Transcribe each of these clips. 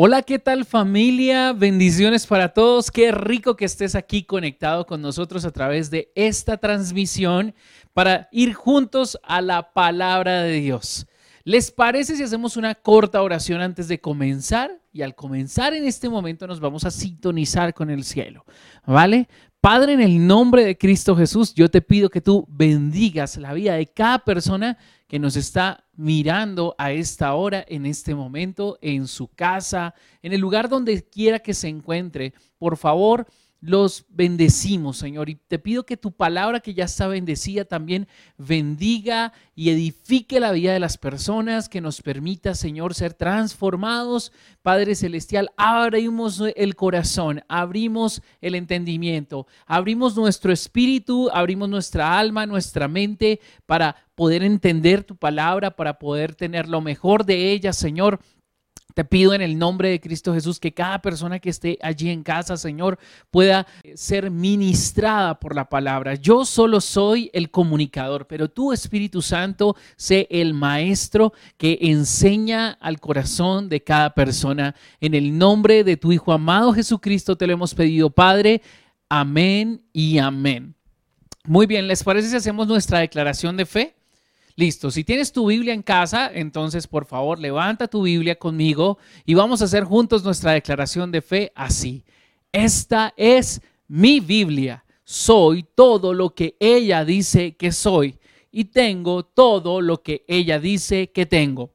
Hola, ¿qué tal familia? Bendiciones para todos. Qué rico que estés aquí conectado con nosotros a través de esta transmisión para ir juntos a la palabra de Dios. ¿Les parece si hacemos una corta oración antes de comenzar? Y al comenzar en este momento nos vamos a sintonizar con el cielo, ¿vale? Padre, en el nombre de Cristo Jesús, yo te pido que tú bendigas la vida de cada persona que nos está mirando a esta hora, en este momento, en su casa, en el lugar donde quiera que se encuentre. Por favor, los bendecimos, Señor. Y te pido que tu palabra que ya está bendecida también bendiga y edifique la vida de las personas, que nos permita, Señor, ser transformados. Padre Celestial, abrimos el corazón, abrimos el entendimiento, abrimos nuestro espíritu, abrimos nuestra alma, nuestra mente para poder entender tu palabra, para poder tener lo mejor de ella, Señor te pido en el nombre de Cristo Jesús que cada persona que esté allí en casa, Señor, pueda eh, ser ministrada por la palabra. Yo solo soy el comunicador, pero tú, Espíritu Santo, sé el maestro que enseña al corazón de cada persona. En el nombre de tu Hijo amado Jesucristo te lo hemos pedido, Padre. Amén y amén. Muy bien, ¿les parece si hacemos nuestra declaración de fe? Listo, si tienes tu Biblia en casa, entonces por favor levanta tu Biblia conmigo y vamos a hacer juntos nuestra declaración de fe así. Esta es mi Biblia. Soy todo lo que ella dice que soy y tengo todo lo que ella dice que tengo.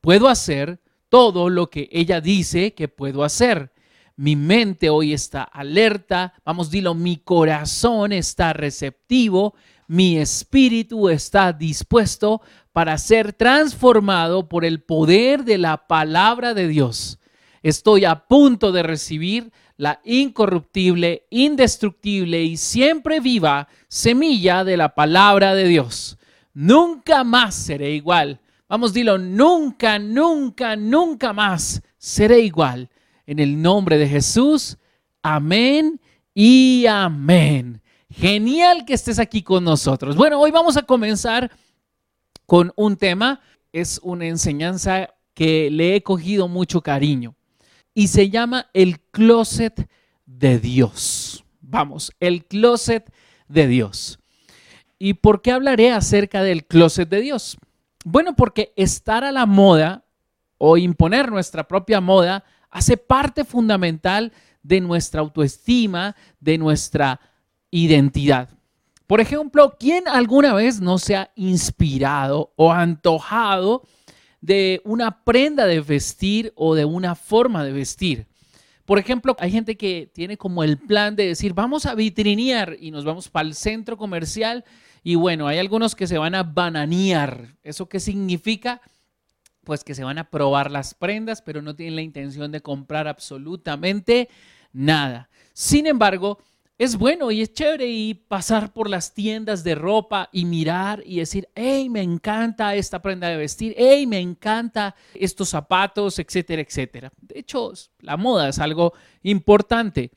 Puedo hacer todo lo que ella dice que puedo hacer. Mi mente hoy está alerta, vamos, dilo, mi corazón está receptivo, mi espíritu está dispuesto para ser transformado por el poder de la palabra de Dios. Estoy a punto de recibir la incorruptible, indestructible y siempre viva semilla de la palabra de Dios. Nunca más seré igual. Vamos, dilo, nunca, nunca, nunca más seré igual. En el nombre de Jesús, amén y amén. Genial que estés aquí con nosotros. Bueno, hoy vamos a comenzar con un tema. Es una enseñanza que le he cogido mucho cariño y se llama el closet de Dios. Vamos, el closet de Dios. ¿Y por qué hablaré acerca del closet de Dios? Bueno, porque estar a la moda o imponer nuestra propia moda hace parte fundamental de nuestra autoestima, de nuestra identidad. Por ejemplo, ¿quién alguna vez no se ha inspirado o antojado de una prenda de vestir o de una forma de vestir? Por ejemplo, hay gente que tiene como el plan de decir, vamos a vitrinear y nos vamos para el centro comercial y bueno, hay algunos que se van a bananear. ¿Eso qué significa? Pues que se van a probar las prendas, pero no tienen la intención de comprar absolutamente nada. Sin embargo, es bueno y es chévere y pasar por las tiendas de ropa y mirar y decir, hey, me encanta esta prenda de vestir, hey, me encanta estos zapatos, etcétera, etcétera. De hecho, la moda es algo importante.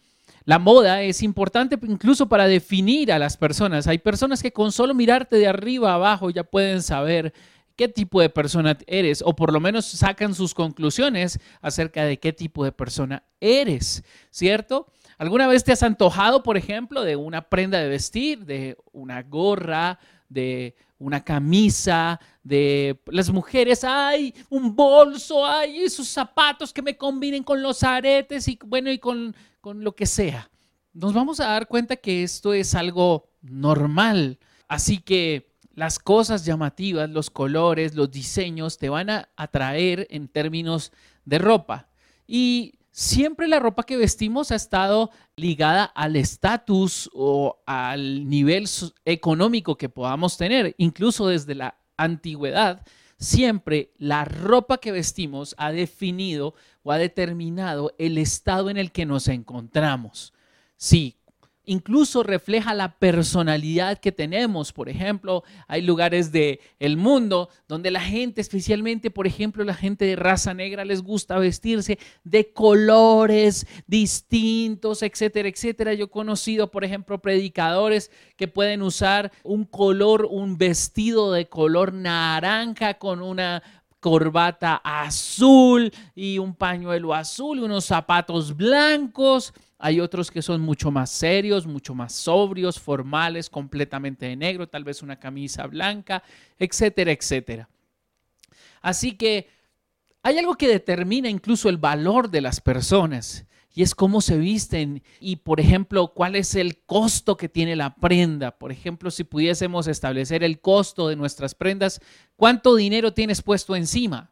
La moda es importante incluso para definir a las personas. Hay personas que con solo mirarte de arriba a abajo ya pueden saber qué tipo de persona eres o por lo menos sacan sus conclusiones acerca de qué tipo de persona eres, ¿cierto? ¿Alguna vez te has antojado, por ejemplo, de una prenda de vestir, de una gorra, de una camisa, de las mujeres, hay un bolso, hay esos zapatos que me combinen con los aretes y bueno, y con, con lo que sea. Nos vamos a dar cuenta que esto es algo normal. Así que las cosas llamativas, los colores, los diseños te van a atraer en términos de ropa. Y siempre la ropa que vestimos ha estado ligada al estatus o al nivel económico que podamos tener, incluso desde la antigüedad. Siempre la ropa que vestimos ha definido o ha determinado el estado en el que nos encontramos. Sí, incluso refleja la personalidad que tenemos. Por ejemplo, hay lugares del el mundo donde la gente, especialmente, por ejemplo, la gente de raza negra, les gusta vestirse de colores distintos, etcétera, etcétera. Yo he conocido, por ejemplo, predicadores que pueden usar un color, un vestido de color naranja con una corbata azul y un pañuelo azul, unos zapatos blancos. Hay otros que son mucho más serios, mucho más sobrios, formales, completamente de negro, tal vez una camisa blanca, etcétera, etcétera. Así que hay algo que determina incluso el valor de las personas y es cómo se visten y, por ejemplo, cuál es el costo que tiene la prenda. Por ejemplo, si pudiésemos establecer el costo de nuestras prendas, ¿cuánto dinero tienes puesto encima?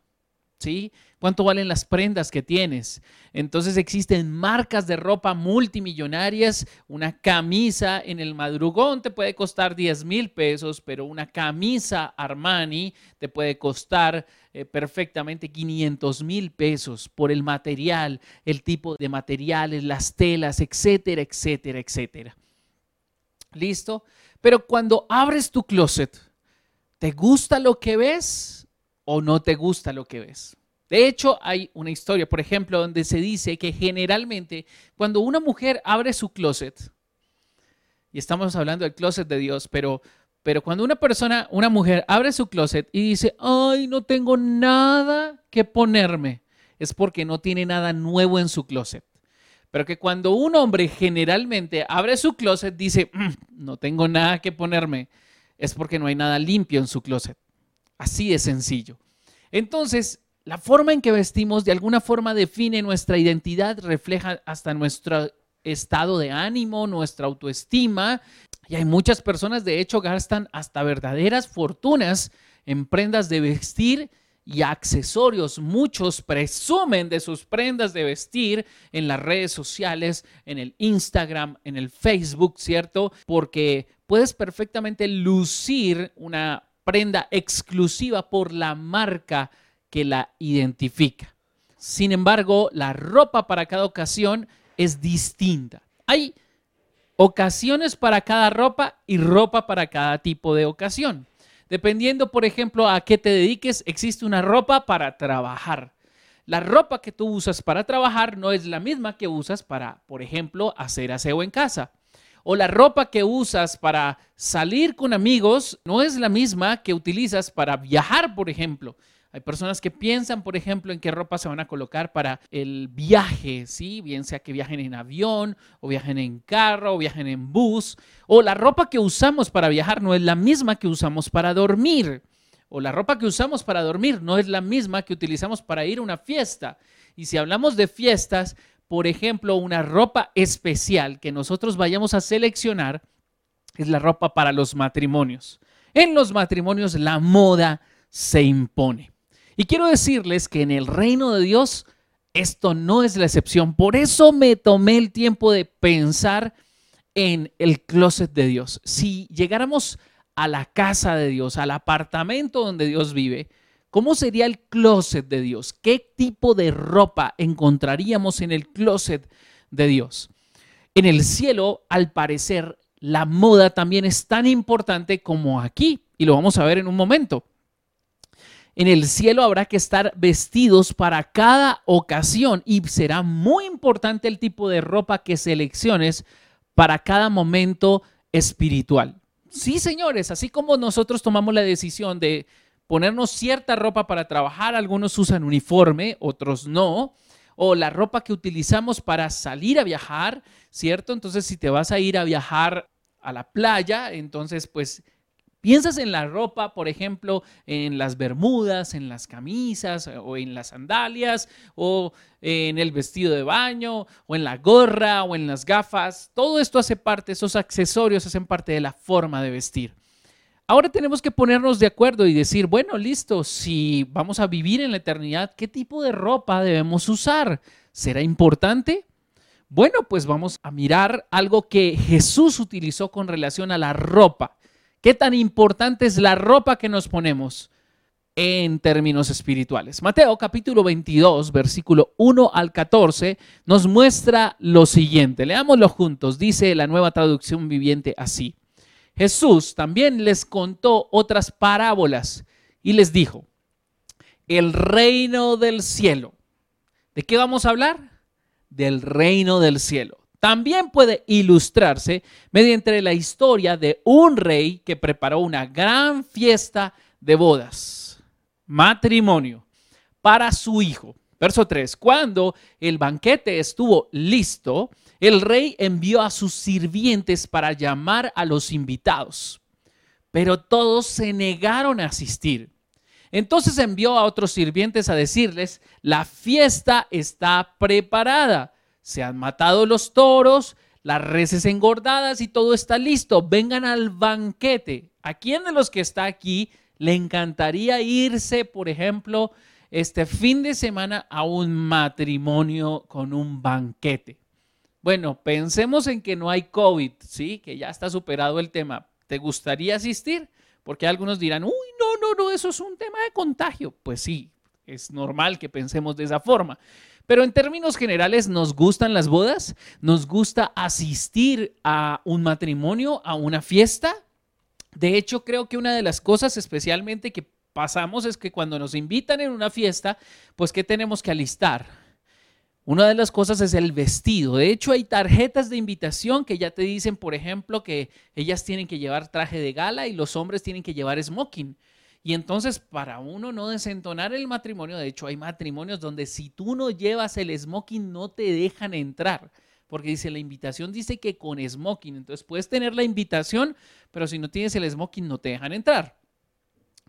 ¿Cuánto valen las prendas que tienes? Entonces existen marcas de ropa multimillonarias. Una camisa en el madrugón te puede costar 10 mil pesos, pero una camisa Armani te puede costar eh, perfectamente 500 mil pesos por el material, el tipo de materiales, las telas, etcétera, etcétera, etcétera. ¿Listo? Pero cuando abres tu closet, ¿te gusta lo que ves o no te gusta lo que ves? De hecho, hay una historia, por ejemplo, donde se dice que generalmente cuando una mujer abre su closet, y estamos hablando del closet de Dios, pero, pero cuando una persona, una mujer, abre su closet y dice, ay, no tengo nada que ponerme, es porque no tiene nada nuevo en su closet. Pero que cuando un hombre generalmente abre su closet, dice, mm, no tengo nada que ponerme, es porque no hay nada limpio en su closet. Así de sencillo. Entonces, la forma en que vestimos de alguna forma define nuestra identidad, refleja hasta nuestro estado de ánimo, nuestra autoestima. Y hay muchas personas, de hecho, gastan hasta verdaderas fortunas en prendas de vestir y accesorios. Muchos presumen de sus prendas de vestir en las redes sociales, en el Instagram, en el Facebook, ¿cierto? Porque puedes perfectamente lucir una prenda exclusiva por la marca que la identifica. Sin embargo, la ropa para cada ocasión es distinta. Hay ocasiones para cada ropa y ropa para cada tipo de ocasión. Dependiendo, por ejemplo, a qué te dediques, existe una ropa para trabajar. La ropa que tú usas para trabajar no es la misma que usas para, por ejemplo, hacer aseo en casa. O la ropa que usas para salir con amigos no es la misma que utilizas para viajar, por ejemplo. Hay personas que piensan, por ejemplo, en qué ropa se van a colocar para el viaje, ¿sí? Bien sea que viajen en avión, o viajen en carro, o viajen en bus. O la ropa que usamos para viajar no es la misma que usamos para dormir. O la ropa que usamos para dormir no es la misma que utilizamos para ir a una fiesta. Y si hablamos de fiestas, por ejemplo, una ropa especial que nosotros vayamos a seleccionar es la ropa para los matrimonios. En los matrimonios la moda se impone. Y quiero decirles que en el reino de Dios esto no es la excepción. Por eso me tomé el tiempo de pensar en el closet de Dios. Si llegáramos a la casa de Dios, al apartamento donde Dios vive, ¿cómo sería el closet de Dios? ¿Qué tipo de ropa encontraríamos en el closet de Dios? En el cielo, al parecer, la moda también es tan importante como aquí, y lo vamos a ver en un momento. En el cielo habrá que estar vestidos para cada ocasión y será muy importante el tipo de ropa que selecciones para cada momento espiritual. Sí, señores, así como nosotros tomamos la decisión de ponernos cierta ropa para trabajar, algunos usan uniforme, otros no, o la ropa que utilizamos para salir a viajar, ¿cierto? Entonces, si te vas a ir a viajar a la playa, entonces pues Piensas en la ropa, por ejemplo, en las bermudas, en las camisas o en las sandalias o en el vestido de baño o en la gorra o en las gafas. Todo esto hace parte, esos accesorios hacen parte de la forma de vestir. Ahora tenemos que ponernos de acuerdo y decir, bueno, listo, si vamos a vivir en la eternidad, ¿qué tipo de ropa debemos usar? ¿Será importante? Bueno, pues vamos a mirar algo que Jesús utilizó con relación a la ropa. ¿Qué tan importante es la ropa que nos ponemos en términos espirituales? Mateo capítulo 22, versículo 1 al 14, nos muestra lo siguiente. Leámoslo juntos. Dice la nueva traducción viviente así. Jesús también les contó otras parábolas y les dijo, el reino del cielo. ¿De qué vamos a hablar? Del reino del cielo también puede ilustrarse mediante la historia de un rey que preparó una gran fiesta de bodas. matrimonio para su hijo. Verso 3, cuando el banquete estuvo listo, el rey envió a sus sirvientes para llamar a los invitados, pero todos se negaron a asistir. Entonces envió a otros sirvientes a decirles, la fiesta está preparada, se han matado los toros, las reses engordadas y todo está listo, vengan al banquete. ¿A quién de los que está aquí le encantaría irse, por ejemplo, este fin de semana a un matrimonio con un banquete? Bueno, pensemos en que no hay COVID, ¿sí? Que ya está superado el tema. ¿Te gustaría asistir? Porque algunos dirán, uy, no, no, no, eso es un tema de contagio. Pues sí, es normal que pensemos de esa forma. Pero en términos generales, ¿nos gustan las bodas? ¿Nos gusta asistir a un matrimonio, a una fiesta? De hecho, creo que una de las cosas especialmente que pasamos es que cuando nos invitan en una fiesta, pues ¿qué tenemos que alistar? Una de las cosas es el vestido. De hecho, hay tarjetas de invitación que ya te dicen, por ejemplo, que ellas tienen que llevar traje de gala y los hombres tienen que llevar smoking. Y entonces, para uno no desentonar el matrimonio, de hecho, hay matrimonios donde si tú no llevas el smoking no te dejan entrar. Porque dice, la invitación dice que con smoking. Entonces puedes tener la invitación, pero si no tienes el smoking no te dejan entrar.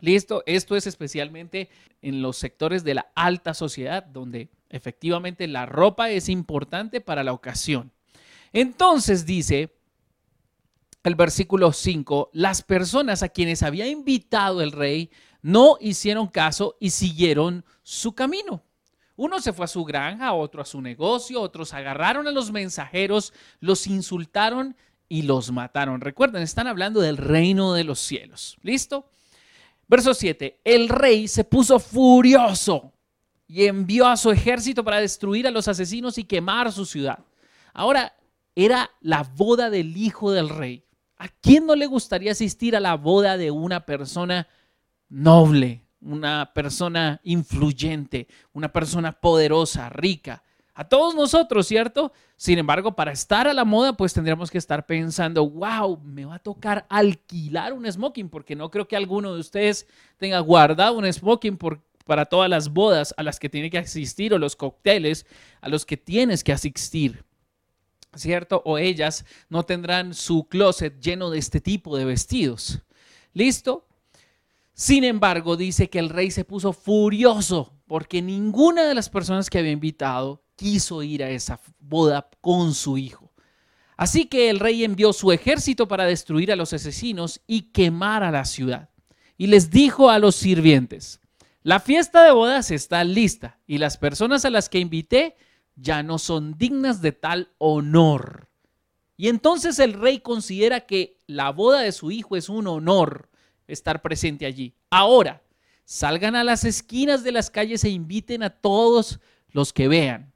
Listo, esto es especialmente en los sectores de la alta sociedad, donde efectivamente la ropa es importante para la ocasión. Entonces dice, el versículo 5, las personas a quienes había invitado el rey no hicieron caso y siguieron su camino. Uno se fue a su granja, otro a su negocio, otros agarraron a los mensajeros, los insultaron y los mataron. Recuerden, están hablando del reino de los cielos. ¿Listo? Verso 7, el rey se puso furioso y envió a su ejército para destruir a los asesinos y quemar su ciudad. Ahora era la boda del hijo del rey. ¿A quién no le gustaría asistir a la boda de una persona noble, una persona influyente, una persona poderosa, rica? A todos nosotros, ¿cierto? Sin embargo, para estar a la moda, pues tendríamos que estar pensando, wow, me va a tocar alquilar un smoking, porque no creo que alguno de ustedes tenga guardado un smoking para todas las bodas a las que tiene que asistir o los cócteles a los que tienes que asistir. ¿cierto? O ellas no tendrán su closet lleno de este tipo de vestidos. ¿Listo? Sin embargo, dice que el rey se puso furioso porque ninguna de las personas que había invitado quiso ir a esa boda con su hijo. Así que el rey envió su ejército para destruir a los asesinos y quemar a la ciudad. Y les dijo a los sirvientes, la fiesta de bodas está lista y las personas a las que invité ya no son dignas de tal honor. Y entonces el rey considera que la boda de su hijo es un honor estar presente allí. Ahora, salgan a las esquinas de las calles e inviten a todos los que vean.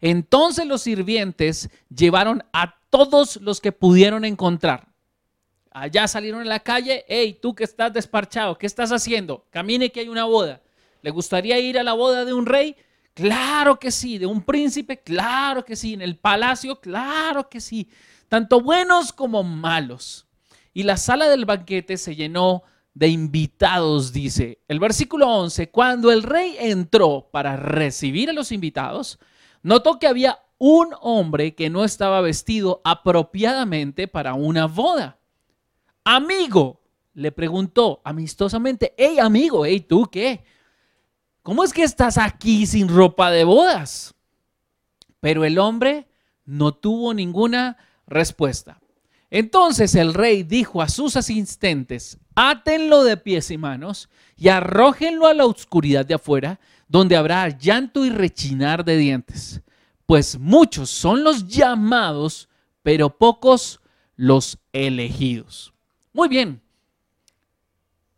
Entonces los sirvientes llevaron a todos los que pudieron encontrar. Allá salieron a la calle, hey, tú que estás desparchado, ¿qué estás haciendo? Camine que hay una boda. ¿Le gustaría ir a la boda de un rey? Claro que sí, de un príncipe, claro que sí, en el palacio, claro que sí, tanto buenos como malos. Y la sala del banquete se llenó de invitados, dice el versículo 11, cuando el rey entró para recibir a los invitados, notó que había un hombre que no estaba vestido apropiadamente para una boda. Amigo, le preguntó amistosamente, hey amigo, hey tú qué? ¿cómo es que estás aquí sin ropa de bodas? Pero el hombre no tuvo ninguna respuesta. Entonces el rey dijo a sus asistentes, átenlo de pies y manos y arrójenlo a la oscuridad de afuera, donde habrá llanto y rechinar de dientes, pues muchos son los llamados, pero pocos los elegidos. Muy bien,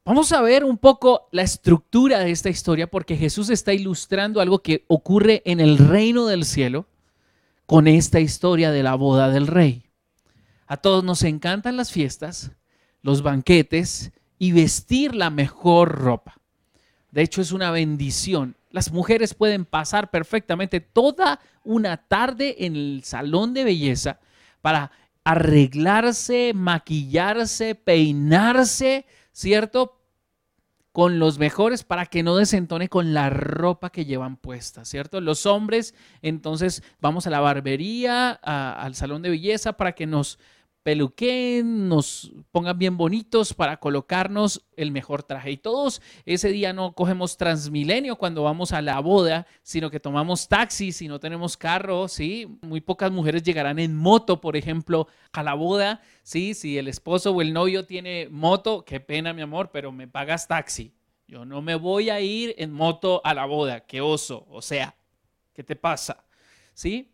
Vamos a ver un poco la estructura de esta historia porque Jesús está ilustrando algo que ocurre en el reino del cielo con esta historia de la boda del rey. A todos nos encantan las fiestas, los banquetes y vestir la mejor ropa. De hecho, es una bendición. Las mujeres pueden pasar perfectamente toda una tarde en el salón de belleza para arreglarse, maquillarse, peinarse, ¿cierto? con los mejores para que no desentone con la ropa que llevan puesta, ¿cierto? Los hombres, entonces vamos a la barbería, al salón de belleza para que nos peluquen, nos pongan bien bonitos para colocarnos el mejor traje. Y todos ese día no cogemos Transmilenio cuando vamos a la boda, sino que tomamos taxi si no tenemos carro, ¿sí? Muy pocas mujeres llegarán en moto, por ejemplo, a la boda, ¿sí? Si el esposo o el novio tiene moto, qué pena, mi amor, pero me pagas taxi. Yo no me voy a ir en moto a la boda, qué oso, o sea, ¿qué te pasa? ¿Sí?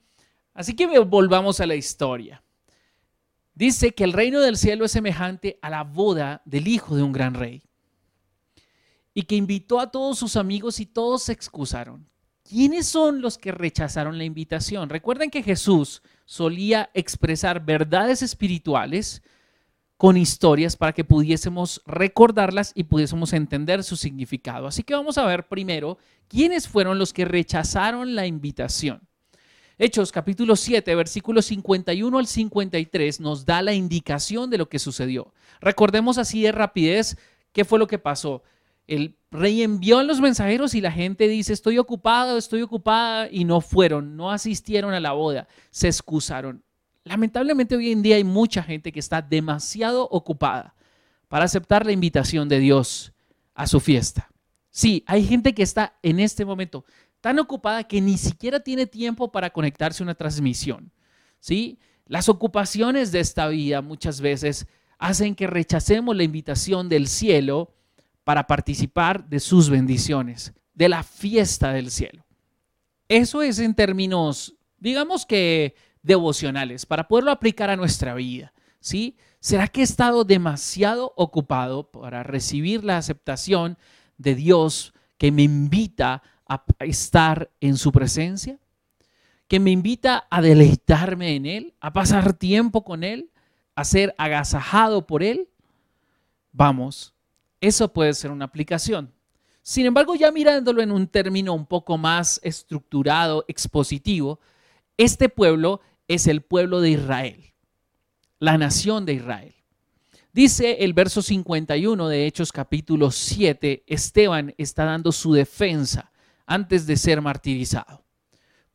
Así que volvamos a la historia. Dice que el reino del cielo es semejante a la boda del hijo de un gran rey. Y que invitó a todos sus amigos y todos se excusaron. ¿Quiénes son los que rechazaron la invitación? Recuerden que Jesús solía expresar verdades espirituales con historias para que pudiésemos recordarlas y pudiésemos entender su significado. Así que vamos a ver primero quiénes fueron los que rechazaron la invitación. Hechos capítulo 7, versículos 51 al 53 nos da la indicación de lo que sucedió. Recordemos así de rapidez qué fue lo que pasó. El rey envió los mensajeros y la gente dice, estoy ocupado, estoy ocupada, y no fueron, no asistieron a la boda, se excusaron. Lamentablemente hoy en día hay mucha gente que está demasiado ocupada para aceptar la invitación de Dios a su fiesta. Sí, hay gente que está en este momento tan ocupada que ni siquiera tiene tiempo para conectarse a una transmisión. ¿sí? Las ocupaciones de esta vida muchas veces hacen que rechacemos la invitación del cielo para participar de sus bendiciones, de la fiesta del cielo. Eso es en términos, digamos que devocionales, para poderlo aplicar a nuestra vida. ¿sí? ¿Será que he estado demasiado ocupado para recibir la aceptación de Dios que me invita a estar en su presencia, que me invita a deleitarme en Él, a pasar tiempo con Él, a ser agasajado por Él. Vamos, eso puede ser una aplicación. Sin embargo, ya mirándolo en un término un poco más estructurado, expositivo, este pueblo es el pueblo de Israel, la nación de Israel. Dice el verso 51 de Hechos capítulo 7, Esteban está dando su defensa antes de ser martirizado.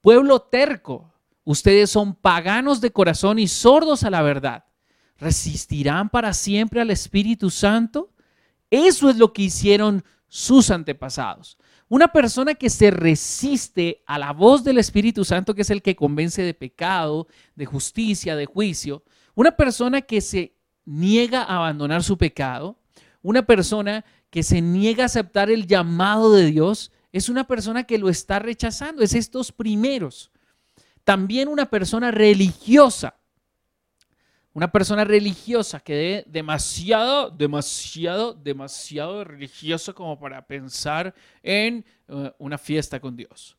Pueblo terco, ustedes son paganos de corazón y sordos a la verdad. ¿Resistirán para siempre al Espíritu Santo? Eso es lo que hicieron sus antepasados. Una persona que se resiste a la voz del Espíritu Santo, que es el que convence de pecado, de justicia, de juicio, una persona que se niega a abandonar su pecado, una persona que se niega a aceptar el llamado de Dios, es una persona que lo está rechazando, es estos primeros. También una persona religiosa, una persona religiosa que es demasiado, demasiado, demasiado religioso como para pensar en eh, una fiesta con Dios.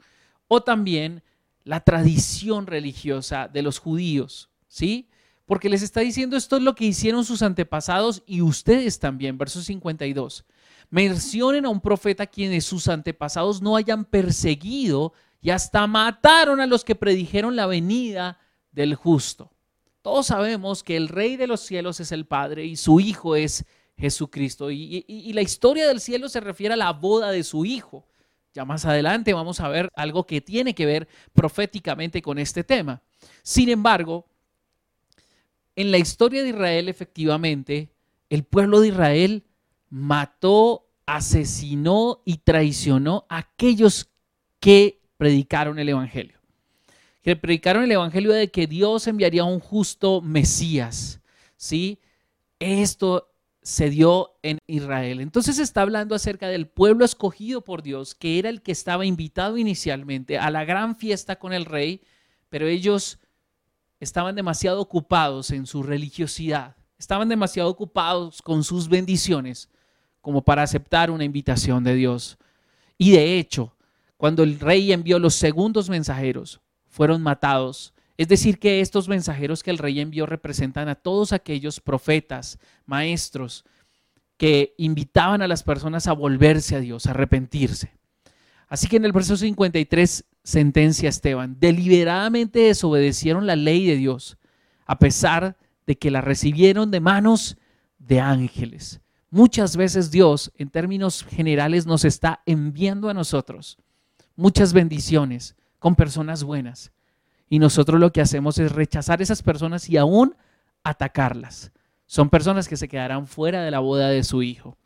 O también la tradición religiosa de los judíos, ¿sí? Porque les está diciendo esto es lo que hicieron sus antepasados y ustedes también, verso 52 mencionen a un profeta quienes sus antepasados no hayan perseguido y hasta mataron a los que predijeron la venida del justo. Todos sabemos que el rey de los cielos es el Padre y su Hijo es Jesucristo. Y, la historia del cielo se refiere a la boda de su Hijo. Ya más adelante vamos a ver algo que tiene que ver proféticamente con este tema. Sin embargo, en la historia de Israel, efectivamente, el pueblo de Israel mató, asesinó y traicionó a aquellos que predicaron el Evangelio. Que predicaron el Evangelio de que Dios enviaría un justo Mesías. ¿sí? Esto se dio en Israel. Entonces está hablando acerca del pueblo escogido por Dios, que era el que estaba invitado inicialmente a la gran fiesta con el rey, pero ellos estaban demasiado ocupados en su religiosidad, estaban demasiado ocupados con sus bendiciones como para aceptar una invitación de Dios. Y de hecho, cuando el rey envió los segundos mensajeros, fueron matados. Es decir, que estos mensajeros que el rey envió representan a todos aquellos profetas, maestros, que invitaban a las personas a volverse a Dios, a arrepentirse. Así que en el verso 53 sentencia Esteban, deliberadamente desobedecieron la ley de Dios, a pesar de que la recibieron de manos de ángeles Muchas veces Dios, en términos generales, nos está enviando a nosotros muchas bendiciones con personas buenas. Y nosotros lo que hacemos es rechazar esas personas y aún atacarlas. Son personas que se quedarán fuera de la boda de su hijo.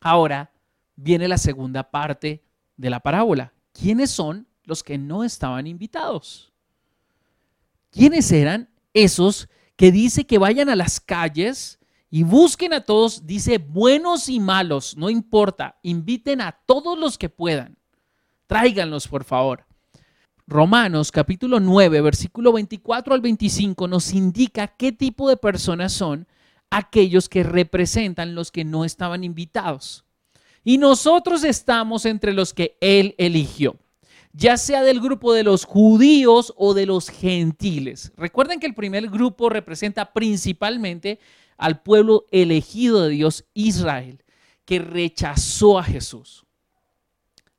Ahora viene la segunda parte de la parábola. ¿Quiénes son los que no estaban invitados? ¿Quiénes eran esos que dice que vayan a las calles y busquen a todos, dice buenos y malos, no importa, inviten a todos los que puedan. Tráiganlos, por favor. Romanos capítulo 9, versículo 24 al 25 nos indica qué tipo de personas son aquellos que representan los que no estaban invitados. Y nosotros estamos entre los que Él eligió, ya sea del grupo de los judíos o de los gentiles. Recuerden que el primer grupo representa principalmente al pueblo elegido de Dios, Israel, que rechazó a Jesús.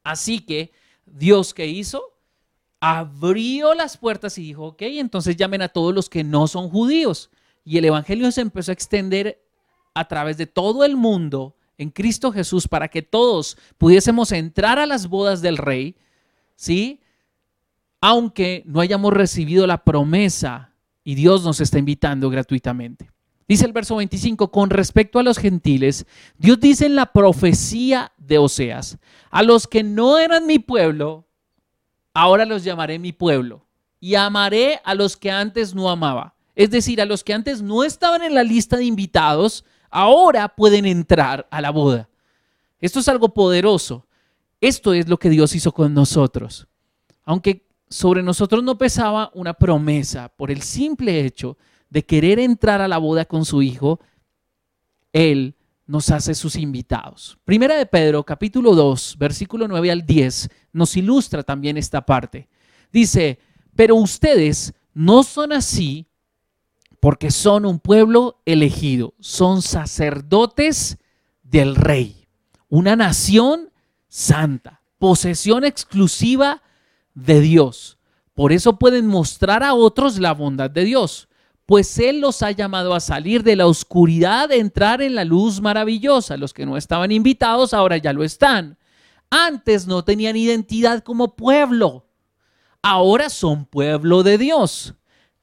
Así que Dios que hizo, abrió las puertas y dijo, ok, entonces llamen a todos los que no son judíos. Y el Evangelio se empezó a extender a través de todo el mundo en Cristo Jesús para que todos pudiésemos entrar a las bodas del rey, ¿sí? Aunque no hayamos recibido la promesa y Dios nos está invitando gratuitamente. Dice el verso 25, con respecto a los gentiles, Dios dice en la profecía de Oseas, a los que no eran mi pueblo, ahora los llamaré mi pueblo, y amaré a los que antes no amaba. Es decir, a los que antes no estaban en la lista de invitados, ahora pueden entrar a la boda. Esto es algo poderoso. Esto es lo que Dios hizo con nosotros. Aunque sobre nosotros no pesaba una promesa por el simple hecho de querer entrar a la boda con su hijo, Él nos hace sus invitados. Primera de Pedro, capítulo 2, versículo 9 al 10, nos ilustra también esta parte. Dice, pero ustedes no son así porque son un pueblo elegido, son sacerdotes del rey, una nación santa, posesión exclusiva de Dios. Por eso pueden mostrar a otros la bondad de Dios pues Él los ha llamado a salir de la oscuridad, entrar en la luz maravillosa. Los que no estaban invitados ahora ya lo están. Antes no tenían identidad como pueblo, ahora son pueblo de Dios.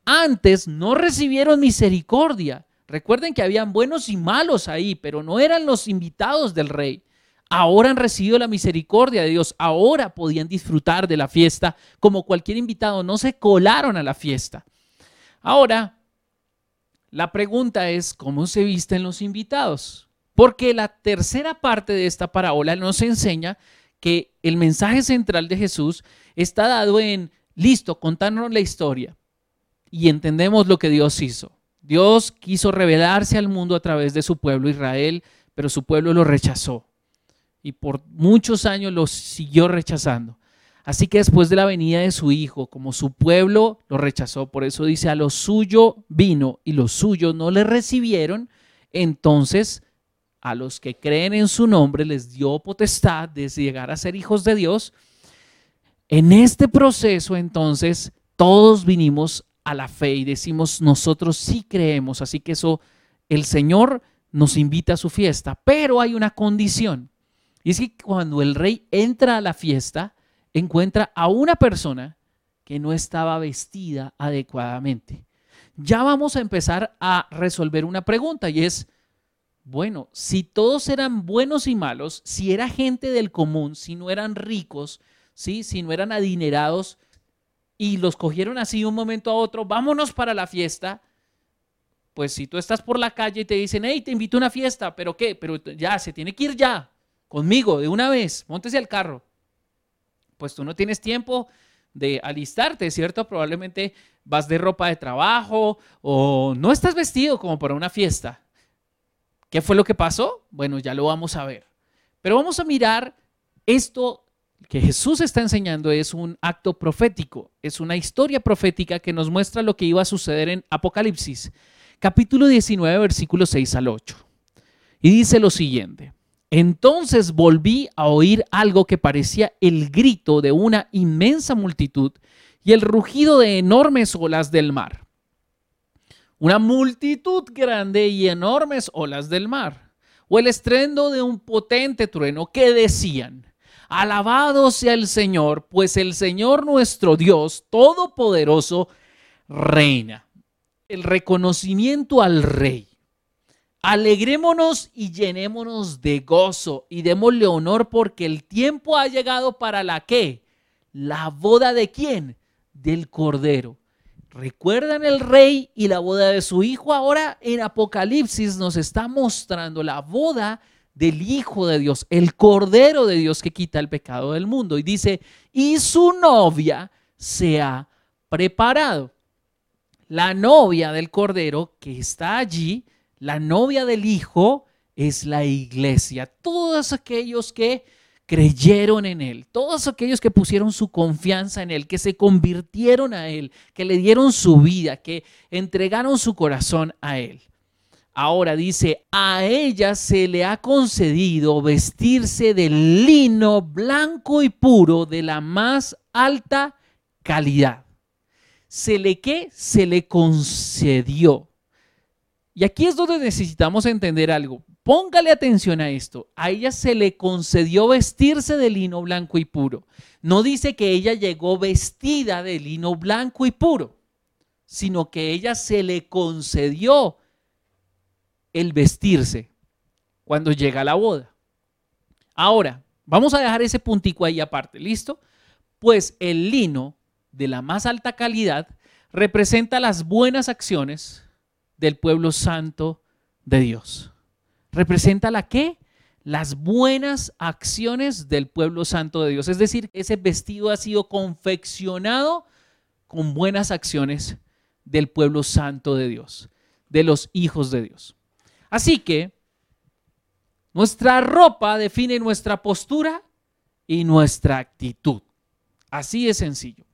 Antes no recibieron misericordia. Recuerden que habían buenos y malos ahí, pero no eran los invitados del rey. Ahora han recibido la misericordia de Dios. Ahora podían disfrutar de la fiesta como cualquier invitado. No se colaron a la fiesta. Ahora la pregunta es, ¿cómo se visten los invitados? Porque la tercera parte de esta parábola nos enseña que el mensaje central de Jesús está dado en, listo, contarnos la historia. Y entendemos lo que Dios hizo. Dios quiso revelarse al mundo a través de su pueblo Israel, pero su pueblo lo rechazó. Y por muchos años lo siguió rechazando. Así que después de la venida de su hijo, como su pueblo lo rechazó, por eso dice, a lo suyo vino y los suyos no le recibieron, entonces a los que creen en su nombre les dio potestad de llegar a ser hijos de Dios. En este proceso entonces todos vinimos a la fe y decimos, nosotros sí creemos, así que eso, el Señor nos invita a su fiesta, pero hay una condición. Y es que cuando el rey entra a la fiesta, encuentra a una persona que no estaba vestida adecuadamente. Ya vamos a empezar a resolver una pregunta y es, bueno, si todos eran buenos y malos, si era gente del común, si no eran ricos, ¿sí? si no eran adinerados y los cogieron así de un momento a otro, vámonos para la fiesta, pues si tú estás por la calle y te dicen, hey, te invito a una fiesta, pero qué, pero ya, se tiene que ir ya, conmigo, de una vez, montese al carro pues tú no tienes tiempo de alistarte, ¿cierto? Probablemente vas de ropa de trabajo o no estás vestido como para una fiesta. ¿Qué fue lo que pasó? Bueno, ya lo vamos a ver. Pero vamos a mirar esto que Jesús está enseñando es un acto profético, es una historia profética que nos muestra lo que iba a suceder en Apocalipsis, capítulo 19, versículos 6 al 8. Y dice lo siguiente. Entonces volví a oír algo que parecía el grito de una inmensa multitud y el rugido de enormes olas del mar. Una multitud grande y enormes olas del mar. o el estrendo de un potente trueno que decían, alabado sea el Señor, pues el Señor nuestro Dios Todopoderoso reina. El reconocimiento al Rey. Alegrémonos y llenémonos de gozo y démosle honor porque el tiempo ha llegado para la que? La boda de quién? Del Cordero. ¿Recuerdan el rey y la boda de su hijo? Ahora en Apocalipsis nos está mostrando la boda del Hijo de Dios, el Cordero de Dios que quita el pecado del mundo. Y dice, y su novia se ha preparado. La novia del Cordero que está allí, la novia del Hijo, es la iglesia. Todos aquellos que creyeron en Él, todos aquellos que pusieron su confianza en Él, que se convirtieron a Él, que le dieron su vida, que entregaron su corazón a Él. Ahora dice, a ella se le ha concedido vestirse de lino blanco y puro de la más alta calidad. Se le qué? Se le concedió. Y aquí es donde necesitamos entender algo. Póngale atención a esto. A ella se le concedió vestirse de lino blanco y puro. No dice que ella llegó vestida de lino blanco y puro, sino que ella se le concedió el vestirse cuando llega la boda. Ahora, vamos a dejar ese puntico ahí aparte, ¿listo? Pues el lino de la más alta calidad representa las buenas acciones del pueblo santo de Dios representa la qué? Las buenas acciones del pueblo santo de Dios. Es decir, ese vestido ha sido confeccionado con buenas acciones del pueblo santo de Dios, de los hijos de Dios. Así que nuestra ropa define nuestra postura y nuestra actitud. Así de sencillo.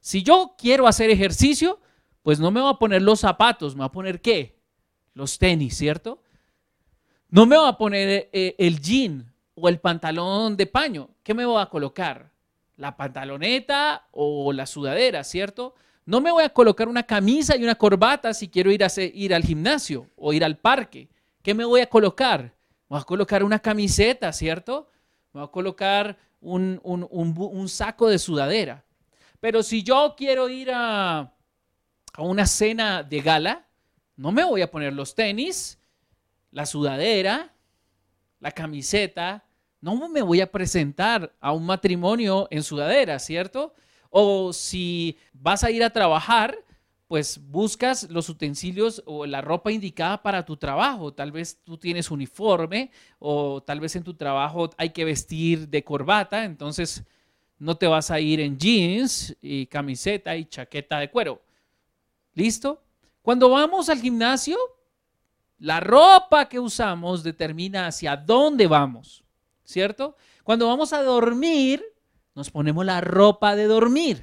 Si yo quiero hacer ejercicio, pues no me voy a poner los zapatos, me voy a poner qué? Los tenis, ¿cierto? No me voy a poner eh, el jean o el pantalón de paño. ¿Qué me voy a colocar? ¿La pantaloneta o la sudadera, cierto? No me voy a colocar una camisa y una corbata si quiero ir, a ir al gimnasio o ir al parque. ¿Qué me voy a colocar? Me voy a colocar una camiseta, ¿cierto? Me voy a colocar un, un saco de sudadera. Pero si yo quiero ir a, a una cena de gala, no me voy a poner los tenis la sudadera, la camiseta. No me voy a presentar a un matrimonio en sudadera, ¿cierto? O si vas a ir a trabajar, pues buscas los utensilios o la ropa indicada para tu trabajo. Tal vez tú tienes uniforme o tal vez en tu trabajo hay que vestir de corbata, entonces no te vas a ir en jeans y camiseta y chaqueta de cuero. ¿Listo? Cuando vamos al gimnasio, la ropa que usamos determina hacia dónde vamos, ¿cierto? Cuando vamos a dormir, nos ponemos la ropa de dormir,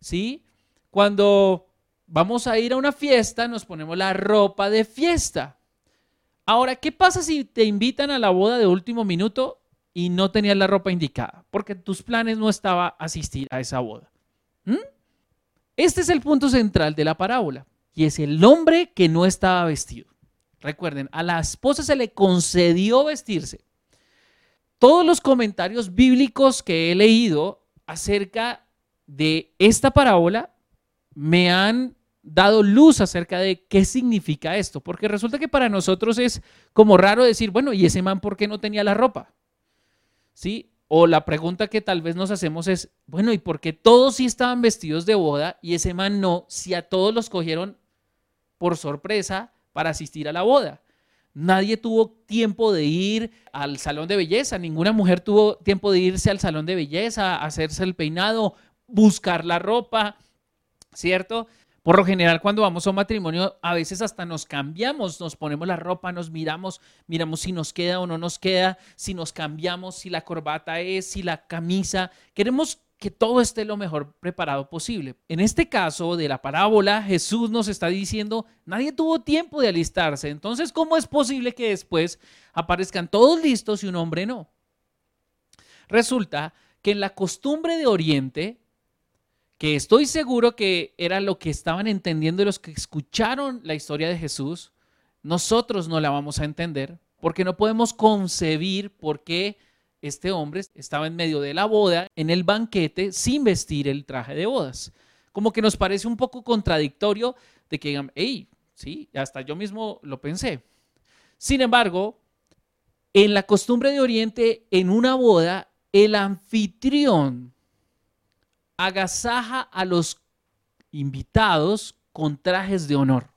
¿sí? Cuando vamos a ir a una fiesta, nos ponemos la ropa de fiesta. Ahora, ¿qué pasa si te invitan a la boda de último minuto y no tenías la ropa indicada? Porque tus planes no estaba asistir a esa boda. ¿Mm? Este es el punto central de la parábola y es el hombre que no estaba vestido. Recuerden, a la esposa se le concedió vestirse. Todos los comentarios bíblicos que he leído acerca de esta parábola me han dado luz acerca de qué significa esto, porque resulta que para nosotros es como raro decir, bueno, ¿y ese man por qué no tenía la ropa? ¿Sí? O la pregunta que tal vez nos hacemos es, bueno, ¿y por qué todos sí estaban vestidos de boda y ese man no? Si a todos los cogieron por sorpresa para asistir a la boda. Nadie tuvo tiempo de ir al salón de belleza, ninguna mujer tuvo tiempo de irse al salón de belleza, hacerse el peinado, buscar la ropa, ¿cierto? Por lo general, cuando vamos a un matrimonio, a veces hasta nos cambiamos, nos ponemos la ropa, nos miramos, miramos si nos queda o no nos queda, si nos cambiamos, si la corbata es, si la camisa. Queremos que todo esté lo mejor preparado posible. En este caso de la parábola, Jesús nos está diciendo, nadie tuvo tiempo de alistarse, entonces ¿cómo es posible que después aparezcan todos listos y un hombre no? Resulta que en la costumbre de Oriente, estoy seguro que era lo que estaban entendiendo los que escucharon la historia de Jesús, nosotros no la vamos a entender, porque no podemos concebir por qué este hombre estaba en medio de la boda, en el banquete, sin vestir el traje de bodas. Como que nos parece un poco contradictorio de que digan, hey, sí, hasta yo mismo lo pensé. Sin embargo, en la costumbre de Oriente, en una boda, el anfitrión agasaja a los invitados con trajes de honor.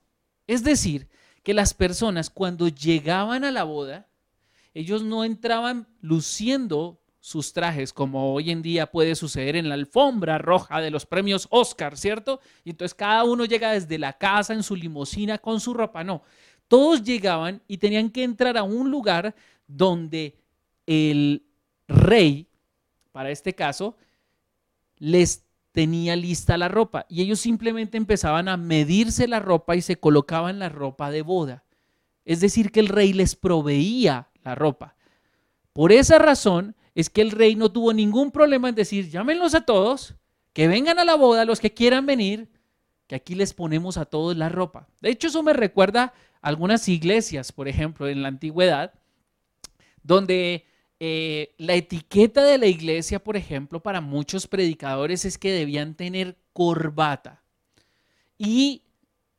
Es decir, que las personas cuando llegaban a la boda, ellos no entraban luciendo sus trajes como hoy en día puede suceder en la alfombra roja de los premios Oscar, ¿cierto? Y entonces cada uno llega desde la casa en su limusina con su ropa, no. Todos llegaban y tenían que entrar a un lugar donde el rey, para este caso, les tenía lista la ropa y ellos simplemente empezaban a medirse la ropa y se colocaban la ropa de boda. Es decir, que el rey les proveía la ropa. Por esa razón es que el rey no tuvo ningún problema en decir, llámenlos a todos, que vengan a la boda los que quieran venir, que aquí les ponemos a todos la ropa. De hecho, eso me recuerda algunas iglesias, por ejemplo, en la antigüedad, donde eh, la etiqueta de la iglesia, por ejemplo, para muchos predicadores es que debían tener corbata. Y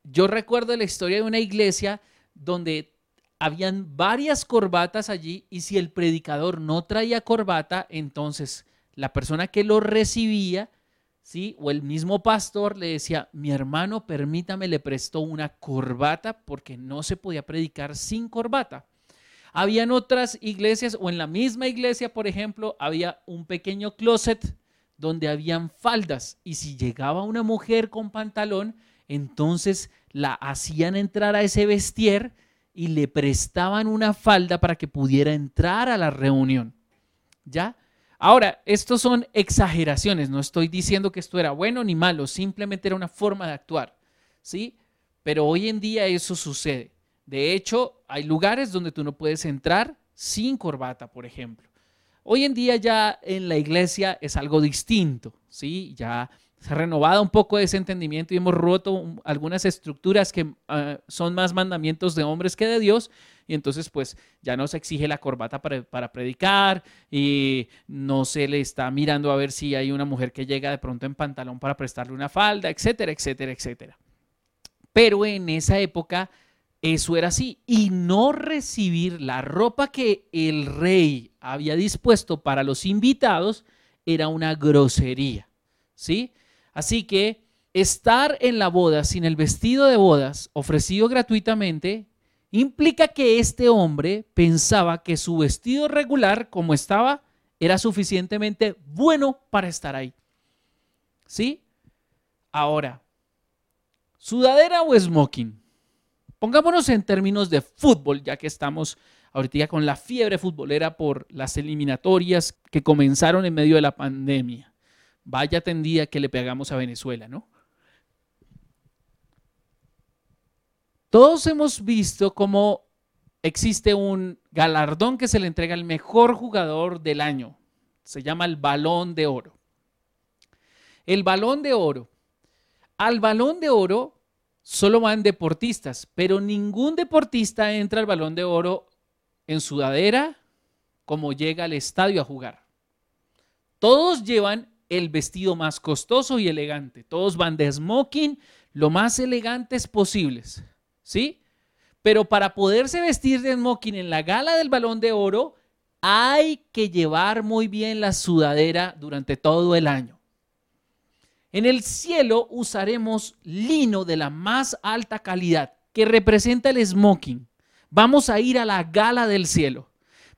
yo recuerdo la historia de una iglesia donde habían varias corbatas allí y si el predicador no traía corbata, entonces la persona que lo recibía, ¿sí? O el mismo pastor le decía, mi hermano, permítame, le prestó una corbata porque no se podía predicar sin corbata. Habían otras iglesias o en la misma iglesia, por ejemplo, había un pequeño closet donde habían faldas y si llegaba una mujer con pantalón, entonces la hacían entrar a ese vestier y le prestaban una falda para que pudiera entrar a la reunión. ¿Ya? Ahora, estos son exageraciones, no estoy diciendo que esto era bueno ni malo, simplemente era una forma de actuar, ¿sí? Pero hoy en día eso sucede. De hecho, hay lugares donde tú no puedes entrar sin corbata, por ejemplo. Hoy en día ya en la iglesia es algo distinto, ¿sí? Ya se ha renovado un poco ese entendimiento y hemos roto algunas estructuras que ah, son más mandamientos de hombres que de Dios. Y entonces, pues ya no se exige la corbata para, para, predicar y no se le está mirando a ver si hay una mujer que llega de pronto en pantalón para prestarle una falda, etcétera, etcétera, etcétera. Pero en esa época eso era así. Y no recibir la ropa que el rey había dispuesto para los invitados era una grosería. ¿Sí? Así que estar en la boda sin el vestido de bodas ofrecido gratuitamente implica que este hombre pensaba que su vestido regular, como estaba, era suficientemente bueno para estar ahí. ¿Sí? Ahora, ¿sudadera o smoking? Pongámonos en términos de fútbol, ya que estamos ahorita con la fiebre futbolera por las eliminatorias que comenzaron en medio de la pandemia. Vaya tendía que le pegamos a Venezuela, ¿no? Todos hemos visto cómo existe un galardón que se le entrega al mejor jugador del año. Se llama el balón de oro. El balón de oro. Al balón de oro solo van deportistas, pero ningún deportista entra al balón de oro en sudadera como llega al estadio a jugar. Todos llevan el vestido más costoso y elegante. Todos van de smoking, lo más elegantes posibles. ¿Sí? Pero para poderse vestir de smoking en la gala del balón de oro, hay que llevar muy bien la sudadera durante todo el año. En el cielo usaremos lino de la más alta calidad que representa el smoking. Vamos a ir a la gala del cielo.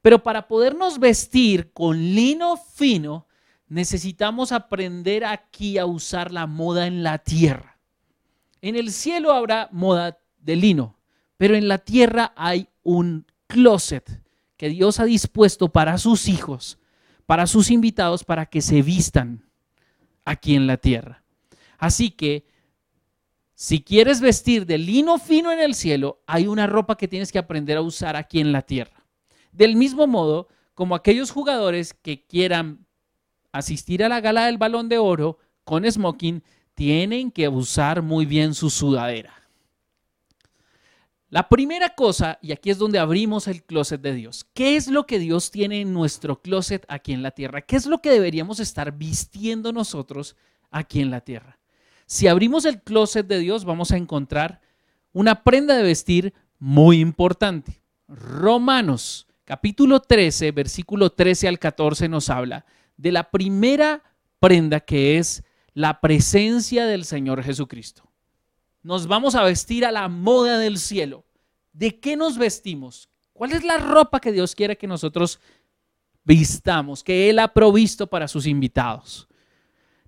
Pero para podernos vestir con lino fino, necesitamos aprender aquí a usar la moda en la tierra. En el cielo habrá moda de lino, pero en la tierra hay un closet que Dios ha dispuesto para sus hijos, para sus invitados, para que se vistan aquí en la tierra. Así que, si quieres vestir de lino fino en el cielo, hay una ropa que tienes que aprender a usar aquí en la tierra. Del mismo modo, como aquellos jugadores que quieran asistir a la gala del balón de oro con smoking, tienen que usar muy bien su sudadera. La primera cosa, y aquí es donde abrimos el closet de Dios, ¿qué es lo que Dios tiene en nuestro closet aquí en la tierra? ¿Qué es lo que deberíamos estar vistiendo nosotros aquí en la tierra? Si abrimos el closet de Dios, vamos a encontrar una prenda de vestir muy importante. Romanos capítulo 13, versículo 13 al 14 nos habla de la primera prenda que es la presencia del Señor Jesucristo nos vamos a vestir a la moda del cielo. ¿De qué nos vestimos? ¿Cuál es la ropa que Dios quiere que nosotros vistamos, que Él ha provisto para sus invitados?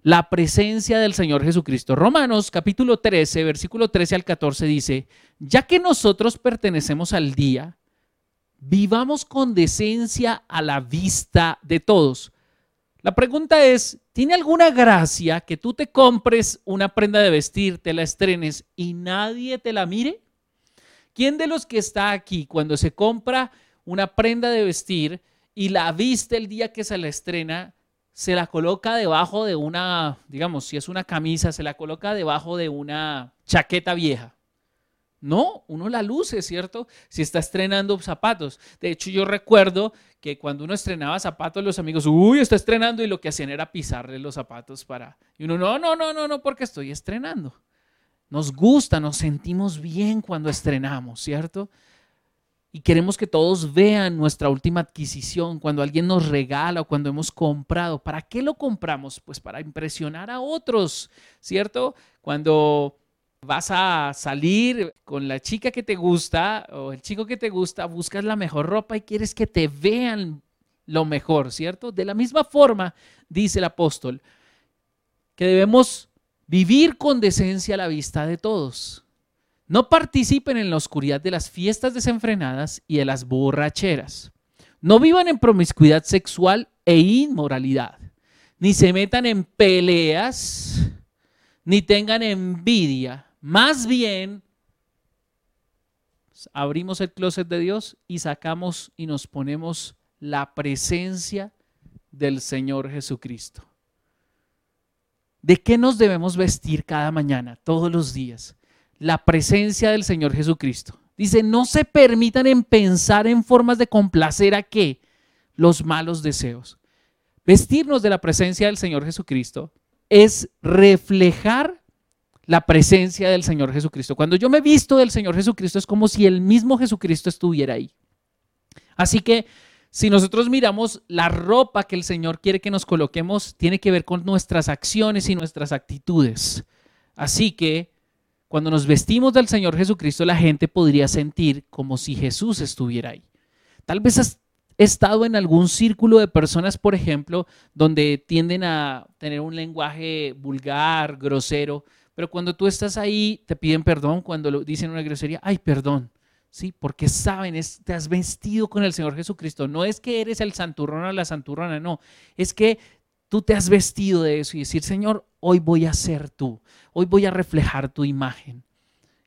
La presencia del Señor Jesucristo. Romanos capítulo 13, versículo 13 al 14 dice, ya que nosotros pertenecemos al día, vivamos con decencia a la vista de todos la pregunta es, ¿tiene alguna gracia que tú te compres una prenda de vestir, te la estrenes y nadie te la mire? ¿Quién de los que está aquí cuando se compra una prenda de vestir y la viste el día que se la estrena, se la coloca debajo de una, digamos, si es una camisa, se la coloca debajo de una chaqueta vieja? No, uno la luce, ¿cierto? Si está estrenando zapatos. De hecho, yo recuerdo que cuando uno estrenaba zapatos, los amigos, uy, está estrenando, y lo que hacían era pisarle los zapatos para... Y uno, no, no, no, no, no, porque estoy estrenando. Nos gusta, nos sentimos bien cuando estrenamos, ¿cierto? Y queremos que todos vean nuestra última adquisición, cuando alguien nos regala o cuando hemos comprado. ¿Para qué lo compramos? Pues para impresionar a otros, ¿cierto? Cuando vas a salir con la chica que te gusta o el chico que te gusta, buscas la mejor ropa y quieres que te vean lo mejor, ¿cierto? De la misma forma, dice el apóstol, que debemos vivir con decencia a la vista de todos. No participen en la oscuridad de las fiestas desenfrenadas y de las borracheras. No vivan en promiscuidad sexual e inmoralidad, ni se metan en peleas, ni tengan envidia más bien, abrimos el closet de Dios y sacamos y nos ponemos la presencia del Señor Jesucristo. ¿De qué nos debemos vestir cada mañana, todos los días? La presencia del Señor Jesucristo. Dice, no se permitan en pensar en formas de complacer a qué? Los malos deseos. Vestirnos de la presencia del Señor Jesucristo es reflejar la presencia del Señor Jesucristo. Cuando yo me visto del Señor Jesucristo es como si el mismo Jesucristo estuviera ahí. Así que si nosotros miramos la ropa que el Señor quiere que nos coloquemos, tiene que ver con nuestras acciones y nuestras actitudes. Así que cuando nos vestimos del Señor Jesucristo, la gente podría sentir como si Jesús estuviera ahí. Tal vez has estado en algún círculo de personas, por ejemplo, donde tienden a tener un lenguaje vulgar, grosero, pero cuando tú estás ahí, te piden perdón, cuando lo dicen una grosería, ay, perdón. Sí, porque saben, te has vestido con el Señor Jesucristo. No es que eres el santurrón o la santurrona, no. Es que tú te has vestido de eso y decir, Señor, hoy voy a ser tú. Hoy voy a reflejar tu imagen.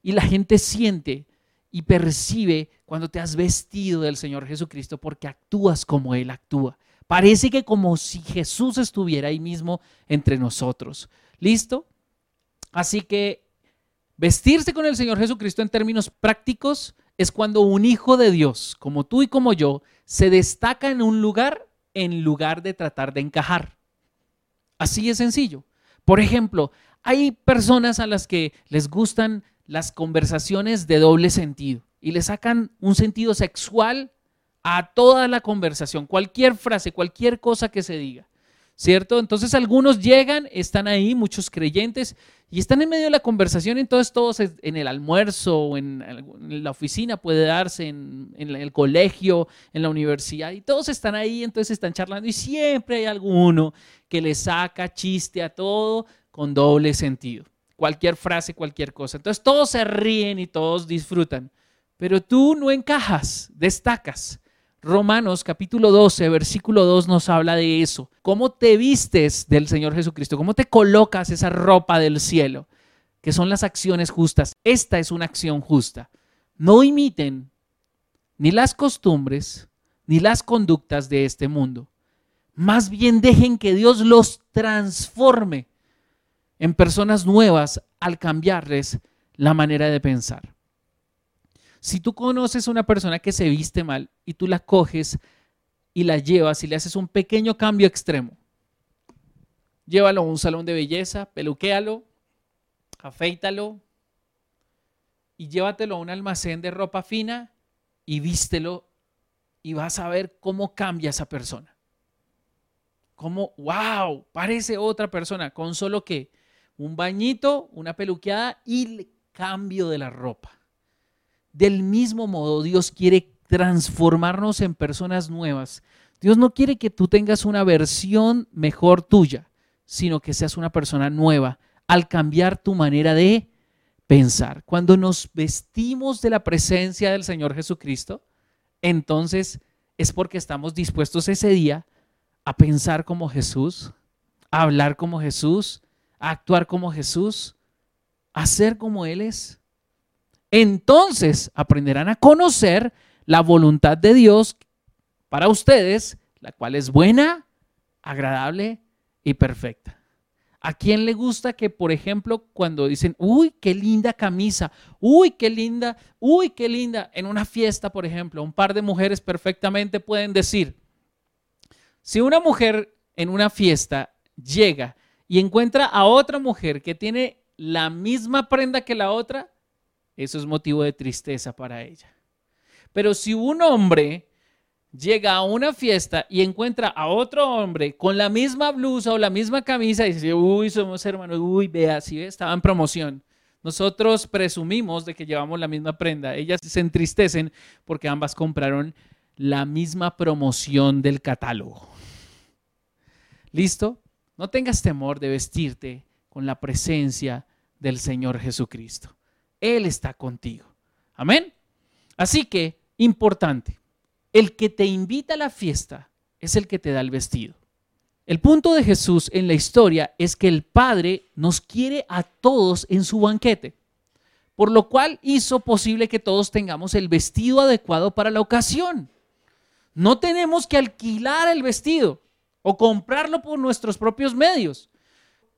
Y la gente siente y percibe cuando te has vestido del Señor Jesucristo porque actúas como Él actúa. Parece que como si Jesús estuviera ahí mismo entre nosotros. ¿Listo? Así que vestirse con el Señor Jesucristo en términos prácticos es cuando un hijo de Dios, como tú y como yo, se destaca en un lugar en lugar de tratar de encajar. Así es sencillo. Por ejemplo, hay personas a las que les gustan las conversaciones de doble sentido y le sacan un sentido sexual a toda la conversación, cualquier frase, cualquier cosa que se diga. ¿Cierto? Entonces algunos llegan, están ahí, muchos creyentes, y están en medio de la conversación, entonces todos en el almuerzo o en, la oficina puede darse, en, en, el colegio, en la universidad, y todos están ahí, entonces están charlando, y siempre hay alguno que le saca chiste a todo con doble sentido. Cualquier frase, cualquier cosa. Entonces todos se ríen y todos disfrutan, pero tú no encajas, destacas. Romanos capítulo 12, versículo 2 nos habla de eso. ¿Cómo te vistes del Señor Jesucristo? ¿Cómo te colocas esa ropa del cielo? Que son las acciones justas. Esta es una acción justa. No imiten ni las costumbres ni las conductas de este mundo. Más bien dejen que Dios los transforme en personas nuevas al cambiarles la manera de pensar. Si tú conoces una persona que se viste mal y tú la coges y la llevas y le haces un pequeño cambio extremo, llévalo a un salón de belleza, peluquéalo, afeítalo y llévatelo a un almacén de ropa fina y vístelo y vas a ver cómo cambia esa persona. Cómo, wow, parece otra persona con solo que un bañito, una peluqueada y el cambio de la ropa. Del mismo modo, Dios quiere transformarnos en personas nuevas. Dios no quiere que tú tengas una versión mejor tuya, sino que seas una persona nueva al cambiar tu manera de pensar. Cuando nos vestimos de la presencia del Señor Jesucristo, entonces es porque estamos dispuestos ese día a pensar como Jesús, a hablar como Jesús, a actuar como Jesús, a ser como Él es entonces aprenderán a conocer la voluntad de Dios para ustedes, la cual es buena, agradable y perfecta. ¿A quién le gusta que, por ejemplo, cuando dicen, uy, qué linda camisa, uy, qué linda, uy, qué linda, en una fiesta, por ejemplo, un par de mujeres perfectamente pueden decir, si una mujer en una fiesta llega y encuentra a otra mujer que tiene la misma prenda que la otra, eso es motivo de tristeza para ella. Pero si un hombre llega a una fiesta y encuentra a otro hombre con la misma blusa o la misma camisa y dice, uy, somos hermanos, uy, vea, si estaba en promoción. Nosotros presumimos de que llevamos la misma prenda. Ellas se entristecen porque ambas compraron la misma promoción del catálogo. ¿Listo? No tengas temor de vestirte con la presencia del Señor Jesucristo. Él está contigo. Amén. Así que, importante, el que te invita a la fiesta es el que te da el vestido. El punto de Jesús en la historia es que el Padre nos quiere a todos en su banquete, por lo cual hizo posible que todos tengamos el vestido adecuado para la ocasión. No tenemos que alquilar el vestido o comprarlo por nuestros propios medios.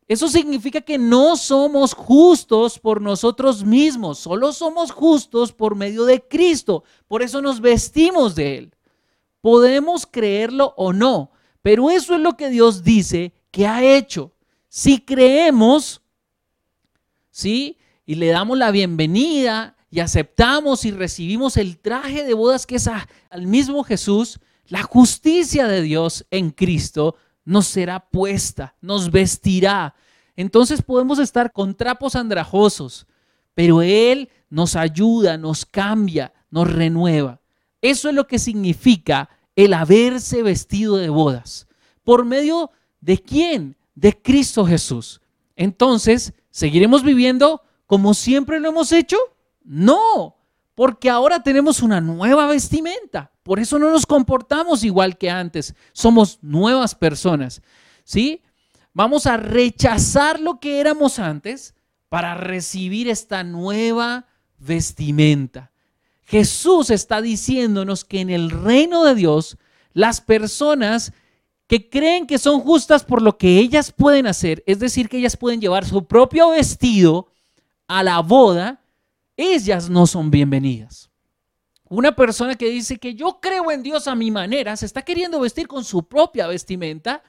Eso significa que no somos justos por nosotros mismos, solo somos justos por medio de Cristo. Por eso nos vestimos de Él. Podemos creerlo o no, pero eso es lo que Dios dice que ha hecho. Si creemos, ¿sí? Y le damos la bienvenida y aceptamos y recibimos el traje de bodas que es al mismo Jesús, la justicia de Dios en Cristo nos será puesta, nos vestirá. Entonces podemos estar con trapos andrajosos, pero Él nos ayuda, nos cambia, nos renueva. Eso es lo que significa el haberse vestido de bodas. ¿Por medio de quién? De Cristo Jesús. Entonces, ¿seguiremos viviendo como siempre lo hemos hecho? No, porque ahora tenemos una nueva vestimenta. Por eso no nos comportamos igual que antes. Somos nuevas personas. ¿Sí? Vamos a rechazar lo que éramos antes para recibir esta nueva vestimenta. Jesús está diciéndonos que en el reino de Dios las personas que creen que son justas por lo que ellas pueden hacer, es decir, que ellas pueden llevar su propio vestido a la boda, ellas no son bienvenidas. Una persona que dice que yo creo en Dios a mi manera, se está queriendo vestir con su propia vestimenta,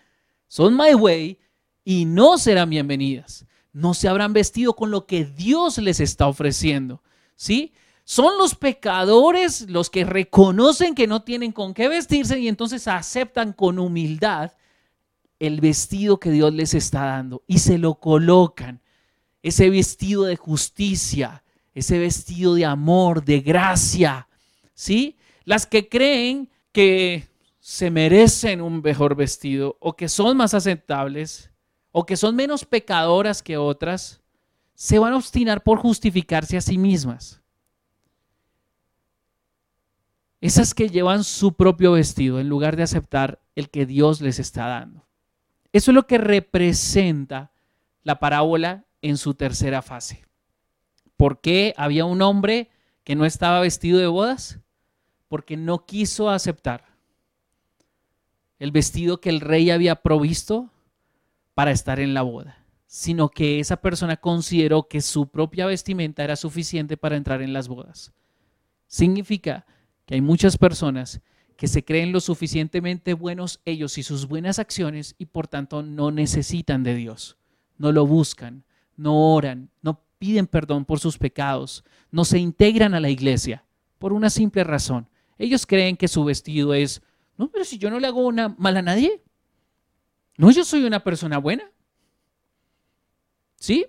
son my way y no serán bienvenidas. No se habrán vestido con lo que Dios les está ofreciendo. ¿Sí? Son los pecadores los que reconocen que no tienen con qué vestirse y entonces aceptan con humildad el vestido que Dios les está dando y se lo colocan. Ese vestido de justicia, ese vestido de amor, de gracia, ¿sí? Las que creen que se merecen un mejor vestido o que son más aceptables o que son menos pecadoras que otras, se van a obstinar por justificarse a sí mismas. Esas que llevan su propio vestido en lugar de aceptar el que Dios les está dando. Eso es lo que representa la parábola en su tercera fase. ¿Por qué había un hombre que no estaba vestido de bodas? Porque no quiso aceptar el vestido que el rey había provisto para estar en la boda, sino que esa persona consideró que su propia vestimenta era suficiente para entrar en las bodas. Significa que hay muchas personas que se creen lo suficientemente buenos ellos y sus buenas acciones y por tanto no necesitan de Dios, no lo buscan, no oran, no piden perdón por sus pecados, no se integran a la iglesia por una simple razón. Ellos creen que su vestido es, no, pero si yo no le hago una mal a nadie, no, yo soy una persona buena. ¿Sí?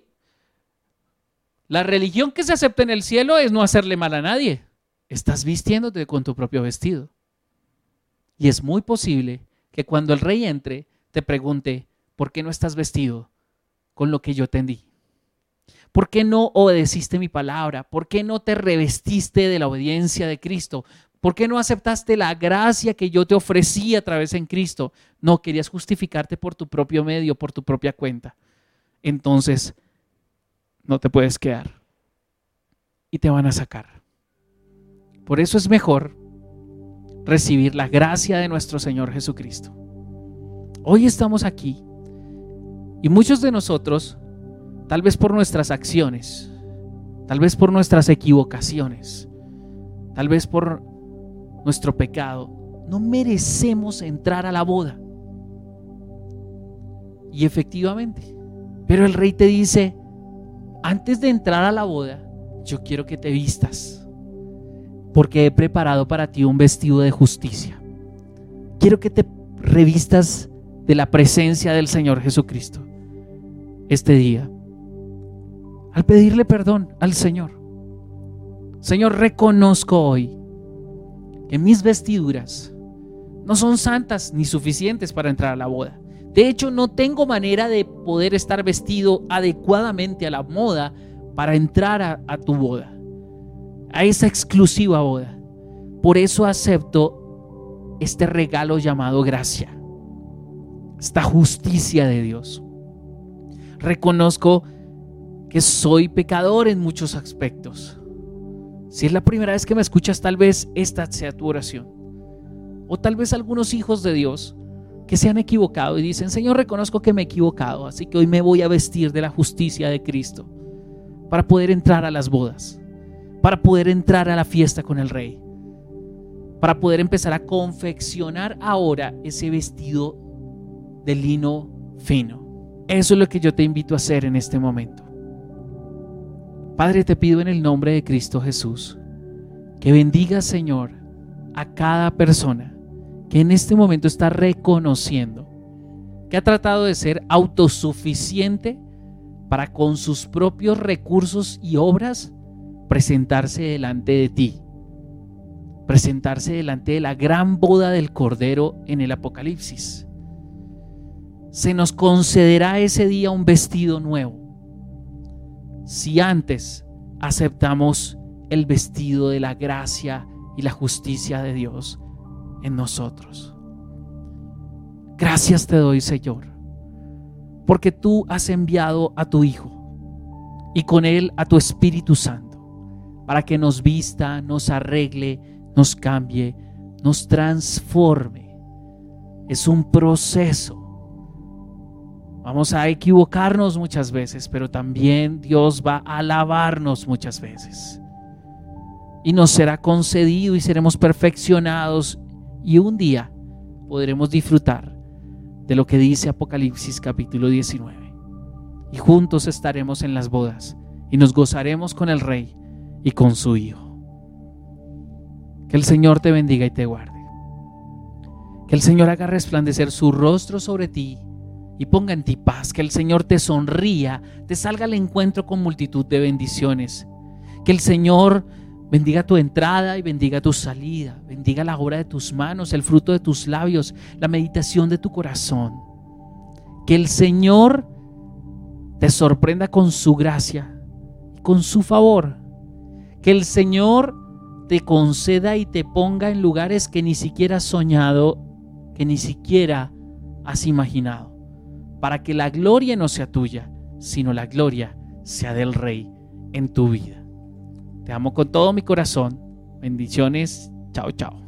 La religión que se acepta en el cielo es no hacerle mal a nadie. Estás vistiéndote con tu propio vestido. Y es muy posible que cuando el rey entre, te pregunte, ¿por qué no estás vestido con lo que yo te di? ¿Por qué no obedeciste mi palabra? ¿Por qué no te revestiste de la obediencia de Cristo? ¿Por qué no aceptaste la gracia que yo te ofrecí a través en Cristo? No, querías justificarte por tu propio medio, por tu propia cuenta. Entonces, no te puedes quedar. Y te van a sacar. Por eso es mejor recibir la gracia de nuestro Señor Jesucristo. Hoy estamos aquí y muchos de nosotros, tal vez por nuestras acciones, tal vez por nuestras equivocaciones, tal vez por nuestro pecado, no merecemos entrar a la boda. Y efectivamente, pero el rey te dice, antes de entrar a la boda, yo quiero que te vistas porque he preparado para ti un vestido de justicia. Quiero que te revistas de la presencia del Señor Jesucristo este día. Al pedirle perdón al Señor. Señor, reconozco hoy que mis vestiduras no son santas ni suficientes para entrar a la boda. De hecho, no tengo manera de poder estar vestido adecuadamente a la moda para entrar a, a tu boda a esa exclusiva boda. Por eso acepto este regalo llamado gracia, esta justicia de Dios. Reconozco que soy pecador en muchos aspectos. Si es la primera vez que me escuchas, tal vez esta sea tu oración. O tal vez algunos hijos de Dios que se han equivocado y dicen, Señor, reconozco que me he equivocado, así que hoy me voy a vestir de la justicia de Cristo para poder entrar a las bodas para poder entrar a la fiesta con el rey, para poder empezar a confeccionar ahora ese vestido de lino fino. Eso es lo que yo te invito a hacer en este momento. Padre, te pido en el nombre de Cristo Jesús que bendiga, Señor, a cada persona que en este momento está reconociendo que ha tratado de ser autosuficiente para con sus propios recursos y obras presentarse delante de ti, presentarse delante de la gran boda del Cordero en el Apocalipsis. Se nos concederá ese día un vestido nuevo. Si antes aceptamos el vestido de la gracia y la justicia de Dios en nosotros. Gracias te doy, Señor, porque tú has enviado a tu Hijo y con él a tu Espíritu Santo para que nos vista, nos arregle, nos cambie, nos transforme. Es un proceso. Vamos a equivocarnos muchas veces, pero también Dios va a alabarnos muchas veces. Y nos será concedido y seremos perfeccionados y un día podremos disfrutar de lo que dice Apocalipsis capítulo 19. Y juntos estaremos en las bodas y nos gozaremos con el Rey y con su Hijo. Que el Señor te bendiga y te guarde. Que el Señor haga resplandecer su rostro sobre ti y ponga en ti paz. Que el Señor te sonría, te salga al encuentro con multitud de bendiciones. Que el Señor bendiga tu entrada y bendiga tu salida. Bendiga la obra de tus manos, el fruto de tus labios, la meditación de tu corazón. Que el Señor te sorprenda con su gracia, con su favor que el Señor te conceda y te ponga en lugares que ni siquiera has soñado, que ni siquiera has imaginado, para que la gloria no sea tuya, sino la gloria sea del Rey en tu vida. Te amo con todo mi corazón. Bendiciones. Chao, chao.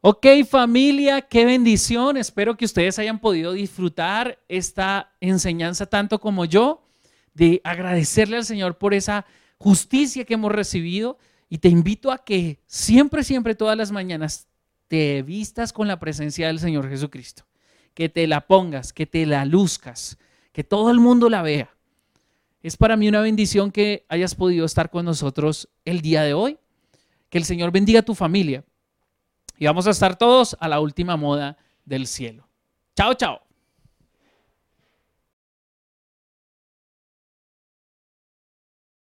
Ok familia, qué bendición. Espero que ustedes hayan podido disfrutar esta enseñanza tanto como yo. de agradecerle al Señor por esa justicia que hemos recibido y te invito a que siempre, siempre, todas las mañanas te vistas con la presencia del Señor Jesucristo, que te la pongas, que te la luzcas, que todo el mundo la vea. Es para mí una bendición que hayas podido estar con nosotros el día de hoy. Que el Señor bendiga a tu familia. Y vamos a estar todos a la última moda del cielo. Chao, chao.